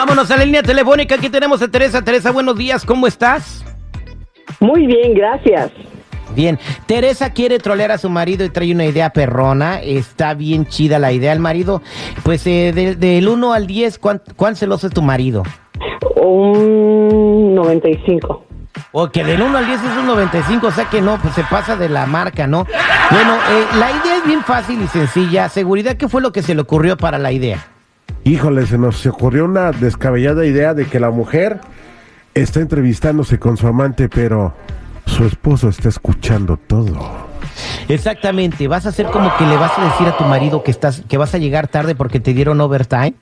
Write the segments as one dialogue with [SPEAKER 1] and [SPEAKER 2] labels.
[SPEAKER 1] Vámonos a la línea telefónica. Aquí tenemos a Teresa. Teresa, buenos días. ¿Cómo estás?
[SPEAKER 2] Muy bien, gracias.
[SPEAKER 1] Bien. Teresa quiere trolear a su marido y trae una idea perrona. Está bien chida la idea. El marido, pues eh, de- del 1 al 10, ¿cuán, cuán celoso es tu marido?
[SPEAKER 2] Un 95.
[SPEAKER 1] O que del 1 al 10 es un 95, o sea que no, pues se pasa de la marca, ¿no? Bueno, eh, la idea es bien fácil y sencilla. Seguridad, ¿qué fue lo que se le ocurrió para la idea?
[SPEAKER 3] Híjole, se nos ocurrió una descabellada idea de que la mujer está entrevistándose con su amante, pero su esposo está escuchando todo.
[SPEAKER 1] Exactamente, vas a hacer como que le vas a decir a tu marido que estás, que vas a llegar tarde porque te dieron overtime.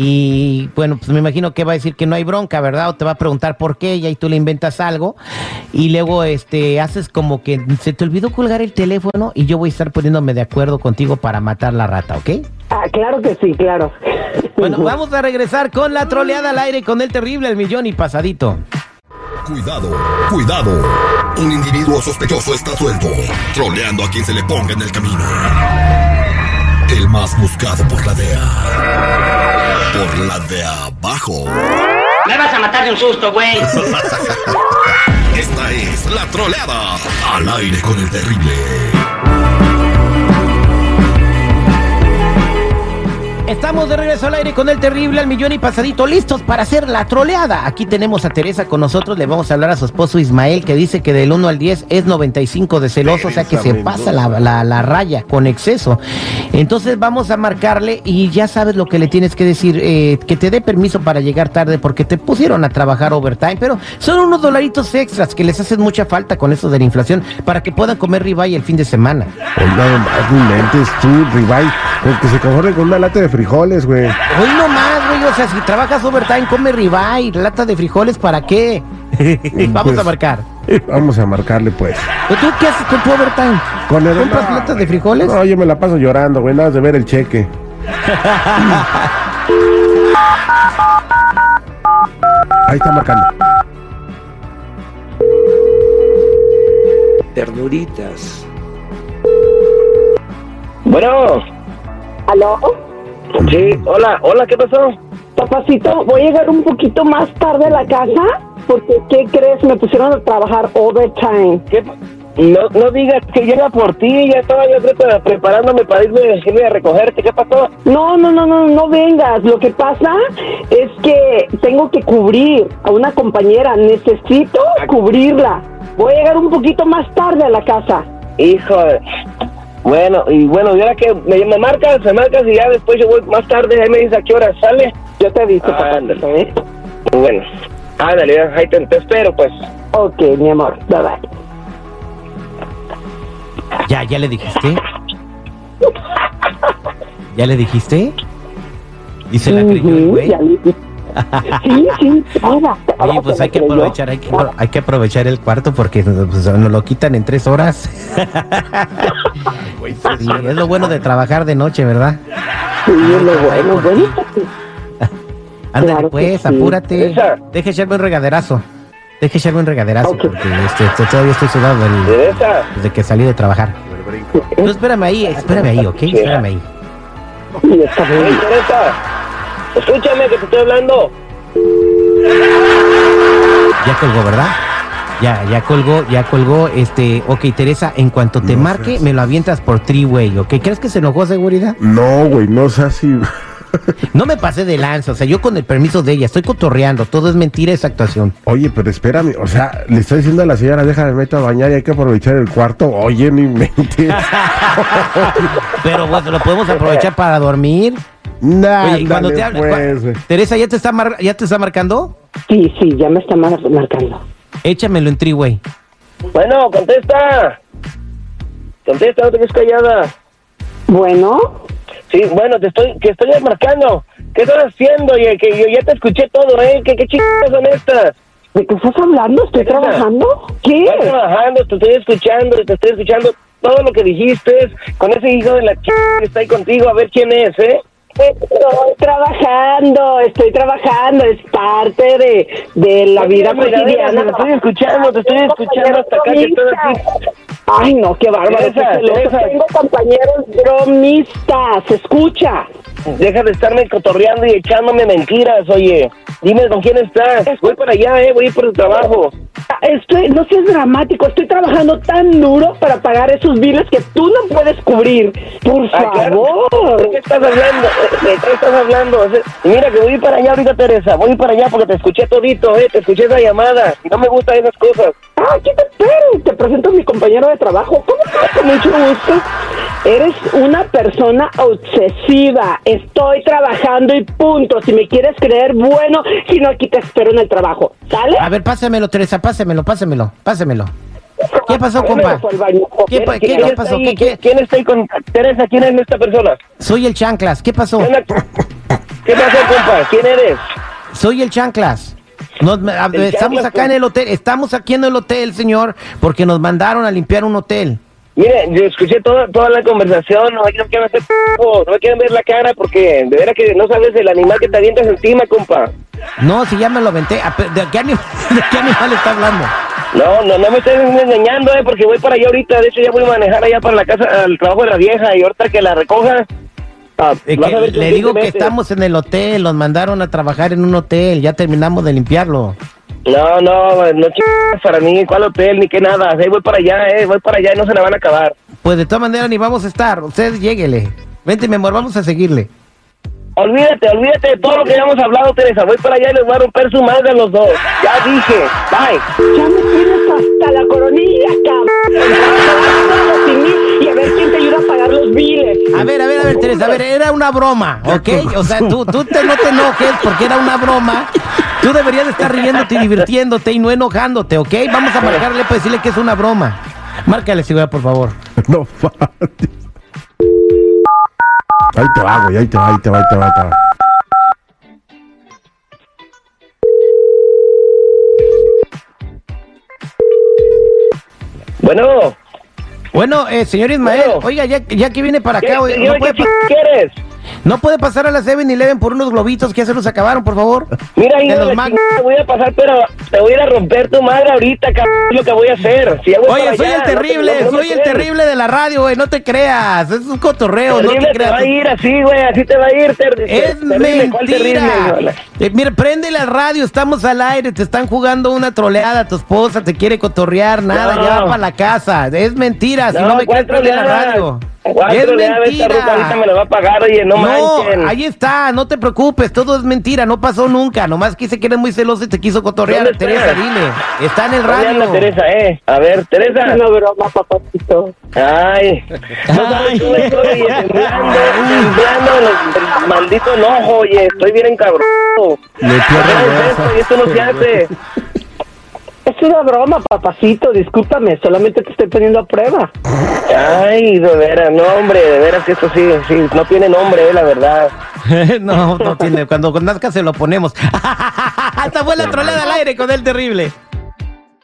[SPEAKER 1] Y bueno, pues me imagino que va a decir que no hay bronca, ¿verdad? O te va a preguntar por qué, y ahí tú le inventas algo. Y luego este haces como que se te olvidó colgar el teléfono y yo voy a estar poniéndome de acuerdo contigo para matar la rata, ¿ok?
[SPEAKER 2] Ah, claro que sí, claro.
[SPEAKER 1] Bueno, vamos a regresar con la troleada al aire con el terrible el millón y pasadito.
[SPEAKER 4] Cuidado, cuidado. Un individuo sospechoso está suelto, troleando a quien se le ponga en el camino. El más buscado por la DEA. Por la de abajo.
[SPEAKER 5] Me vas a matar de un susto, güey.
[SPEAKER 4] Esta es la troleada. Al aire con el terrible.
[SPEAKER 1] Estamos de regreso al aire con el terrible al millón y pasadito, listos para hacer la troleada. Aquí tenemos a Teresa con nosotros, le vamos a hablar a su esposo Ismael, que dice que del 1 al 10 es 95 de celoso, o sea que se pasa la, la- la raya con exceso. Entonces vamos a marcarle y ya sabes lo que le tienes que decir, eh, que te dé permiso para llegar tarde porque te pusieron a trabajar overtime, pero son unos dolaritos extras que les hacen mucha falta con eso de la inflación para que puedan comer ribeye el fin de semana.
[SPEAKER 3] Más no inventes tú, Ribay, porque se conforme con una lata de frijoles, güey.
[SPEAKER 1] Hoy no más, güey. O sea, si trabajas overtime, come ribeye, lata de frijoles, ¿para qué? Vamos
[SPEAKER 3] Pues-
[SPEAKER 1] a marcar.
[SPEAKER 3] Vamos a marcarle, pues.
[SPEAKER 1] ¿O ¿Tú qué haces con tu overtime?
[SPEAKER 3] Con el-
[SPEAKER 1] ¿Compras
[SPEAKER 3] no,
[SPEAKER 1] latas de frijoles?
[SPEAKER 3] No, yo me la paso llorando, güey, nada más de ver el cheque. Ahí está marcando.
[SPEAKER 6] ternuritas.
[SPEAKER 7] Bueno,
[SPEAKER 2] ¿Aló?
[SPEAKER 7] Sí, hola, hola, ¿qué pasó?
[SPEAKER 2] Papacito, voy a llegar un poquito más tarde a la casa porque, ¿qué crees? Me pusieron a trabajar overtime.
[SPEAKER 7] ¿Qué no, no digas que llega por ti, ya estaba yo pre- preparándome para irme, irme a recogerte, ¿qué pasó?
[SPEAKER 2] No, no, no, no, no vengas. Lo que pasa es que tengo que cubrir a una compañera. Necesito cubrirla. Voy a llegar un poquito más tarde a la casa.
[SPEAKER 7] Hijo, bueno, y bueno, y ahora que me, me marcas, me marcas y ya después yo voy más tarde, ahí me dices a qué hora sale.
[SPEAKER 2] Yo te aviso,
[SPEAKER 7] Ah,
[SPEAKER 2] papacito, ¿eh?
[SPEAKER 7] Bueno, ándale, ya, ahí te, te espero, pues.
[SPEAKER 2] Ok, mi amor. Bye bye.
[SPEAKER 1] Ya, ya le dijiste. ¿Ya le dijiste? Y se la creyó el güey.
[SPEAKER 2] Sí, sí,
[SPEAKER 1] Oye, pues hay que aprovechar, hay que, hay que aprovechar el cuarto porque pues, nos lo quitan en tres horas. Sí, es lo bueno de trabajar de noche, ¿verdad?
[SPEAKER 2] Sí, es lo bueno,
[SPEAKER 1] ti. Ándale,
[SPEAKER 2] Claro
[SPEAKER 1] pues,
[SPEAKER 2] sí.
[SPEAKER 1] apúrate.
[SPEAKER 7] Teresa.
[SPEAKER 1] Deja echarme un regaderazo. Deja echarme un regaderazo porque este, este, todavía estoy sudado del- desde que salí de trabajar. Tú espérame ahí, espérame ahí, ¿ok? Espérame ahí.
[SPEAKER 7] Teresa, escúchame que te estoy hablando.
[SPEAKER 1] Ya colgó, ¿verdad? Ya, ya colgó, ya colgó. Este, ok, Teresa, en cuanto te
[SPEAKER 3] No
[SPEAKER 1] marque,
[SPEAKER 3] seas-
[SPEAKER 1] me lo avientas por three-way, ¿ok? ¿Crees que se enojó seguridad?
[SPEAKER 3] No, güey, no sé si.
[SPEAKER 1] No me pasé de lanza, o sea, yo con el permiso de ella, estoy cotorreando, todo es mentira esa actuación.
[SPEAKER 3] Oye, pero espérame, o sea, le estoy diciendo a la señora, déjame meto a bañar y hay que aprovechar el cuarto. Oye, no inventes.
[SPEAKER 1] Pero bueno, lo podemos aprovechar para dormir.
[SPEAKER 3] Nah,
[SPEAKER 1] Oye, cuando te habla,
[SPEAKER 3] pues, güey.
[SPEAKER 1] Teresa, ¿ya te está mar- ya te está marcando?
[SPEAKER 2] Sí, sí, ya me está mar- marcando.
[SPEAKER 1] Échamelo en three-way.
[SPEAKER 7] Bueno, contesta. Contesta, no te quedes callada.
[SPEAKER 2] Bueno,
[SPEAKER 7] Sí, bueno, te estoy, que estoy marcando. ¿Qué estás haciendo? Oye, que yo ya te escuché todo, ¿eh? ¿Qué, qué chicas son estas?
[SPEAKER 2] ¿de qué estás hablando? ¿Estoy trabajando? ¿Qué?
[SPEAKER 7] Estoy trabajando, te estoy escuchando, te estoy escuchando todo lo que dijiste con ese hijo de la ch... que está ahí contigo, a ver quién es, ¿eh?
[SPEAKER 2] Estoy trabajando, estoy trabajando, es parte de, de la vida
[SPEAKER 7] Oye,
[SPEAKER 2] cotidiana.
[SPEAKER 7] Te estoy escuchando, te estoy escuchando hasta acá que estás así.
[SPEAKER 2] Ay, no, qué bárbaro. Tengo compañeros bromistas, escucha.
[SPEAKER 7] deja de estarme cotorreando y echándome mentiras, oye. Dime con quién estás. Voy para allá, eh, voy a ir por el trabajo.
[SPEAKER 2] Estoy, no seas dramático, estoy trabajando tan duro para pagar esos biles que tú no puedes cubrir. Por
[SPEAKER 7] Ah, claro.
[SPEAKER 2] favor.
[SPEAKER 7] ¿De qué estás hablando? ¿De qué estás hablando? Mira que voy para allá ahorita, Teresa. Voy para allá porque te escuché todito, eh. Te escuché esa llamada. Y no me gustan esas cosas.
[SPEAKER 2] Ah, aquí te espero. Te presento a mi compañero de trabajo. ¿Cómo estás? Con mucho gusto. Eres una persona obsesiva. Estoy trabajando y punto. Si me quieres creer, bueno. Si no, aquí te espero en el trabajo. ¿Sale?
[SPEAKER 1] A ver, pásemelo, Teresa, pásemelo, pásemelo, pásemelo. ¿Qué pasó, compa? ¿Qué, pa- qué-
[SPEAKER 7] ¿Quién
[SPEAKER 1] pasó?
[SPEAKER 7] ahí?
[SPEAKER 1] ¿Qué-
[SPEAKER 7] ¿Quién, está ahí con Teresa? ¿Quién es esta persona?
[SPEAKER 1] Soy el Chanclas, ¿qué pasó?
[SPEAKER 7] ¿Qué pasó, compa? ¿Quién eres?
[SPEAKER 1] Soy el Chanclas. Nos- estamos acá en el hotel, estamos aquí en el hotel, señor, porque nos mandaron a limpiar un hotel.
[SPEAKER 7] Mire, yo escuché toda, toda la conversación, no, no quieren hacer no me quieren ver la cara porque de veras que no sabes el animal que te avientas encima, compa.
[SPEAKER 1] No, si ya me lo aventé. ¿De qué, anim- de qué animal está hablando?
[SPEAKER 7] No, no, no me estés engañando, eh, porque voy para allá ahorita, de hecho ya voy a manejar allá para la casa, al trabajo de la vieja y ahorita que la recoja. Ah,
[SPEAKER 1] Eh, que le digo que estamos en el hotel, nos mandaron a trabajar en un hotel, ya terminamos de limpiarlo.
[SPEAKER 7] No, no, no chingas para mí, cuál hotel, ni qué nada, eh, voy para allá, eh, voy para allá y no se la van a acabar.
[SPEAKER 1] Pues de todas maneras ni vamos a estar, usted lléguele. Vente, mi amor, vamos a seguirle.
[SPEAKER 7] Olvídate, olvídate de todo lo que habíamos hablado, Teresa, voy para allá y les voy a romper su madre a los dos. Ya dije, bye.
[SPEAKER 2] Ya me tienes hasta la coronilla, cabrón. Sin mí, Y a ver quién te ayuda a pagar los biles.
[SPEAKER 1] A ver, a ver, a ver, Teresa, a ver, era una broma, ¿ok? O sea, tú, tú te, no te enojes porque era una broma. Tú deberías de estar riéndote y divirtiéndote y no enojándote, ¿ok? Vamos a marcarle para decirle que es una broma. Márcale, seguridad, por favor.
[SPEAKER 3] No faltes. Ahí te va, güey, ahí te va, ahí te va, ahí te va, ahí te va.
[SPEAKER 7] Bueno,
[SPEAKER 1] Bueno, eh, señor Ismael,
[SPEAKER 7] Bueno.
[SPEAKER 1] oiga, ya, ya que viene para
[SPEAKER 7] ¿qué,
[SPEAKER 1] acá,
[SPEAKER 7] ¿qué,
[SPEAKER 1] no,
[SPEAKER 7] qué
[SPEAKER 1] puede,
[SPEAKER 7] ch- quieres?
[SPEAKER 1] No puede pasar a la 7-Eleven por unos globitos que ya se nos acabaron, por favor.
[SPEAKER 7] Mira, hijo de
[SPEAKER 1] los
[SPEAKER 7] chingada, voy a pasar, pero te voy a ir a romper tu madre ahorita, cabrón, lo que voy a hacer. Si ya voy
[SPEAKER 1] Oye, soy
[SPEAKER 7] allá,
[SPEAKER 1] el
[SPEAKER 7] no te-
[SPEAKER 1] terrible,
[SPEAKER 7] no-
[SPEAKER 1] soy el terrible de la radio, güey, no te creas, es un cotorreo, no
[SPEAKER 7] Terrible
[SPEAKER 1] te
[SPEAKER 7] te
[SPEAKER 1] creas.
[SPEAKER 7] va a ir así, güey, así te va a ir. ter-
[SPEAKER 1] Es
[SPEAKER 7] terrible, ¿cuál terrible,
[SPEAKER 1] mentira. Eh, mira, prende la radio, estamos al aire, te están jugando una troleada, tu esposa te quiere cotorrear, nada,
[SPEAKER 7] No.
[SPEAKER 1] ya va para la casa. Es mentira, si
[SPEAKER 7] No,
[SPEAKER 1] me
[SPEAKER 7] ¿cuál
[SPEAKER 1] crees, prende la radio.
[SPEAKER 7] ¿Cuál
[SPEAKER 1] Es
[SPEAKER 7] ruca ahorita me
[SPEAKER 1] mentira.
[SPEAKER 7] la va a pagar, oye, no, manchen.
[SPEAKER 1] ahí está, no te preocupes, todo es mentira, no pasó nunca, nomás quise que eres muy celoso y te quiso cotorrear,
[SPEAKER 7] ¿Dónde
[SPEAKER 1] Teresa,
[SPEAKER 7] está?
[SPEAKER 1] dile, está en el
[SPEAKER 7] ¿Dónde anda
[SPEAKER 1] radio.
[SPEAKER 7] Teresa, eh? A ver, Teresa.
[SPEAKER 2] Es una broma, papacito.
[SPEAKER 7] Ay, no sabes cómo estoy, oye, temblando, del maldito enojo, oye, estoy bien encabrado.
[SPEAKER 3] Le pierdo
[SPEAKER 7] ¿Qué
[SPEAKER 3] el
[SPEAKER 7] esto? Y esto no se hace.
[SPEAKER 2] Es una broma, papacito. Discúlpame, solamente te estoy poniendo a prueba.
[SPEAKER 7] Ay, de veras, no, hombre, de veras que esto sí, sí, no tiene nombre, eh, la verdad.
[SPEAKER 1] no, no tiene, cuando nazca se lo ponemos. Esta fue la troleada al aire con el terrible.